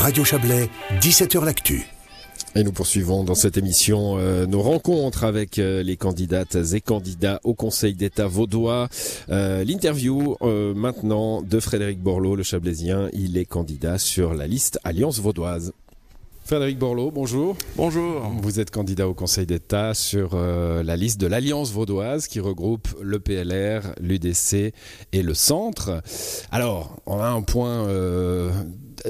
Radio Chablais, 17h L'Actu. Et nous poursuivons dans cette émission euh, nos rencontres avec euh, les candidates et candidats au Conseil d'État vaudois. Euh, L'interview euh, maintenant de Frédéric Borloo, le Chablaisien. Il est candidat sur la liste Alliance vaudoise. Frédéric Borloo, bonjour. Bonjour. Vous êtes candidat au Conseil d'État sur euh, la liste de l'Alliance vaudoise qui regroupe le PLR, l'UDC et le Centre. Alors, on a un point euh,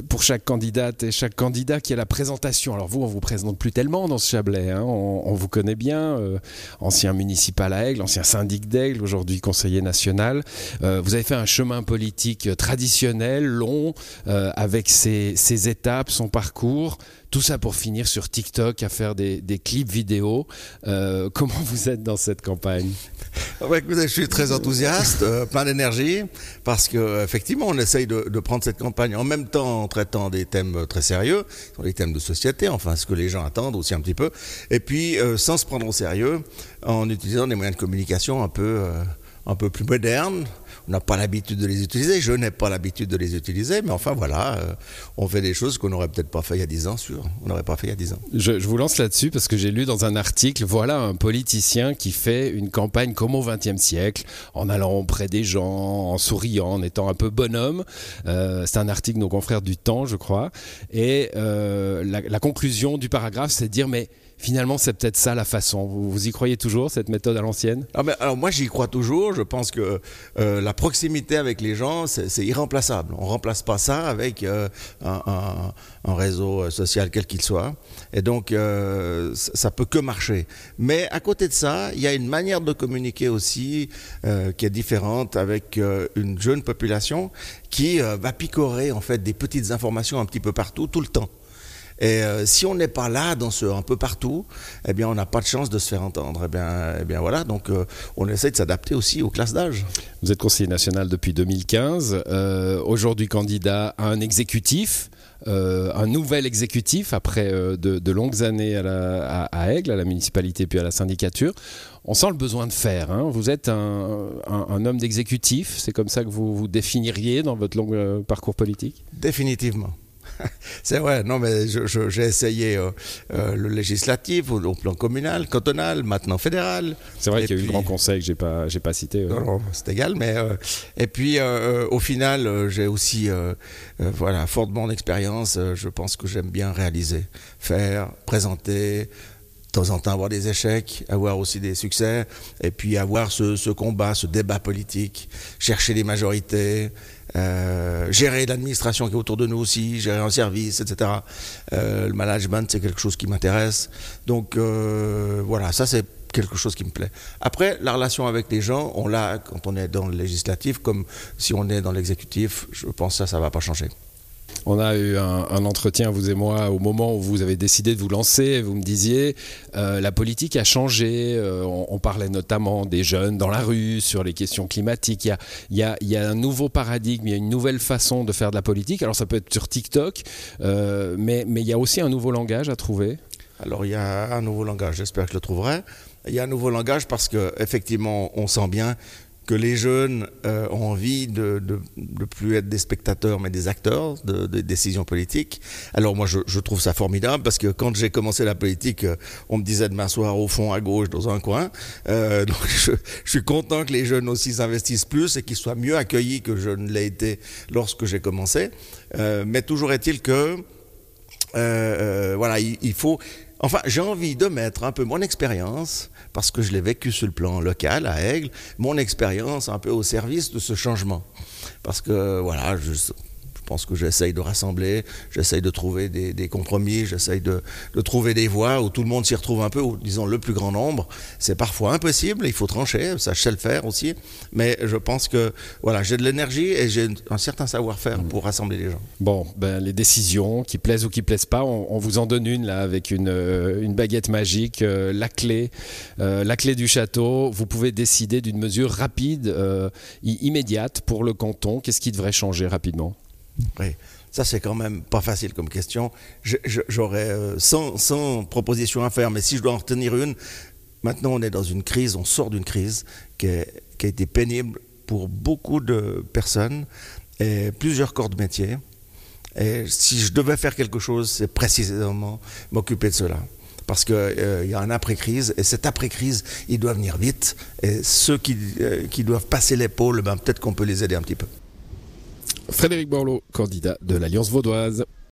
pour chaque candidate et chaque candidat qui est la présentation. Alors vous, on vous présente plus tellement dans ce Chablais. Hein. On, vous connaît bien, euh, ancien municipal à Aigle, ancien syndic d'Aigle, aujourd'hui conseiller national. Euh, vous avez fait un chemin politique traditionnel, long, euh, avec ses, étapes, son parcours. Tout ça pour finir sur TikTok à faire des, clips vidéo. Euh, comment vous êtes dans cette campagne? Ouais, écoutez, Je suis très enthousiaste, plein d'énergie, parce que effectivement, on essaye de, prendre cette campagne en même temps en traitant des thèmes très sérieux, des thèmes de société, enfin ce que les gens attendent aussi un petit peu, et puis euh, sans se prendre au sérieux, en utilisant des moyens de communication un peu, euh, un peu plus modernes. On n'a pas l'habitude de les utiliser, je n'ai pas l'habitude de les utiliser, mais enfin voilà, euh, on fait des choses qu'on n'aurait peut-être pas fait il y a 10 ans, sûr. On n'aurait pas fait il y a 10 ans. Je, je vous lance là-dessus parce que j'ai lu dans un article, voilà un politicien qui fait une campagne comme au XXe siècle, en allant auprès des gens, en souriant, en étant un peu bonhomme. Euh, c'est un article de nos confrères du Temps, je crois. Et euh, la, la conclusion du paragraphe, c'est de dire, mais finalement, c'est peut-être ça la façon. Vous, vous, y croyez toujours, cette méthode à l'ancienne? Ah ben, Alors moi, j'y crois toujours. Je pense que euh, la proximité avec les gens, c'est irremplaçable. On ne remplace pas ça avec euh, un, réseau social quel qu'il soit. Et donc, euh, ça peut que marcher. Mais à côté de ça, il y a une manière de communiquer aussi euh, qui est différente avec euh, une jeune population qui va picorer en fait des petites informations un petit peu partout, tout le temps. Et euh, si on n'est pas là dans ce un peu partout, eh bien, on n'a pas de chance de se faire entendre. Eh bien, eh bien voilà. Donc, euh, on essaie de s'adapter aussi aux classes d'âge. Vous êtes conseiller national depuis 2015. Euh, Aujourd'hui, candidat à un exécutif. Euh, un nouvel exécutif après euh, de, de, longues années à, la, à, à, Aigle, à la municipalité puis à la syndicature. On sent le besoin de faire. Hein. Vous êtes un, un, un homme d'exécutif, c'est comme ça que vous vous définiriez dans votre long euh, parcours politique? Définitivement. C'est vrai, non, mais j'ai essayé euh, euh, le législatif au, au, plan communal, cantonal, maintenant fédéral. C'est vrai qu'il y a eu le grand conseil que j'ai pas, j'ai pas cité. Non, non c'est égal, mais euh, et puis au final, j'ai aussi, voilà, fort de mon expérience, je pense que j'aime bien réaliser, faire, présenter, de temps en temps avoir des échecs, avoir aussi des succès, et puis avoir ce, combat, ce débat politique, chercher les majorités, euh, gérer l'administration qui est autour de nous aussi, gérer un service, etc. Euh, le management, c'est quelque chose qui m'intéresse. Donc euh, voilà, ça c'est quelque chose qui me plaît. Après, la relation avec les gens, on l'a quand on est dans le législatif, comme si on est dans l'exécutif, je pense que ça, ça ne va pas changer. On a eu un, entretien, vous et moi, au moment où vous avez décidé de vous lancer. Vous me disiez, euh, la politique a changé. Euh, on, parlait notamment des jeunes dans la rue, sur les questions climatiques. Il y a, un nouveau paradigme, il y a une nouvelle façon de faire de la politique. Alors ça peut être sur TikTok, euh, mais, mais il y a aussi un nouveau langage à trouver. Alors il y a un nouveau langage, j'espère que je le trouverai. Il y a un nouveau langage parce qu'effectivement, on sent bien que les jeunes euh, ont envie de ne plus être des spectateurs mais des acteurs de, décisions politiques. Alors moi je, trouve ça formidable parce que quand j'ai commencé la politique, euh, on me disait de m'asseoir au fond à gauche dans un coin. Euh, donc je, suis content que les jeunes aussi s'investissent plus et qu'ils soient mieux accueillis que je ne l'ai été lorsque j'ai commencé. Mais toujours est-il que voilà, il, il faut Enfin, j'ai envie de mettre un peu mon expérience, parce que je l'ai vécu sur le plan local à Aigle, mon expérience un peu au service de ce changement. Parce que, voilà, je, pense que j'essaye de rassembler, j'essaye de trouver des, des compromis, j'essaye de, de, trouver des voies où tout le monde s'y retrouve un peu, ou disons le plus grand nombre. C'est parfois impossible, il faut trancher, ça je sais le faire aussi, mais je pense que voilà, j'ai de l'énergie et j'ai un certain savoir-faire pour rassembler les gens. Bon, ben, les décisions, qui plaisent ou qui plaisent pas, on, on vous en donne une là avec une, euh, une baguette magique, euh, la clé, euh, la clé du château. Vous pouvez décider d'une mesure rapide, immédiate pour le canton. Qu'est-ce qui devrait changer rapidement? Oui. Ça, c'est quand même pas facile comme question. J'aurais euh, 100, 100 propositions à faire, mais si je dois en retenir une, maintenant on est dans une crise, on sort d'une crise qui, a été pénible pour beaucoup de personnes et plusieurs corps de métier. Et si je devais faire quelque chose, c'est précisément m'occuper de cela. Parce qu'il euh, y a un après-crise, et cette après-crise, il doit venir vite. Et ceux qui, euh, qui doivent passer l'épaule, ben, peut-être qu'on peut les aider un petit peu. Frédéric Borloo, candidat de l'Alliance vaudoise.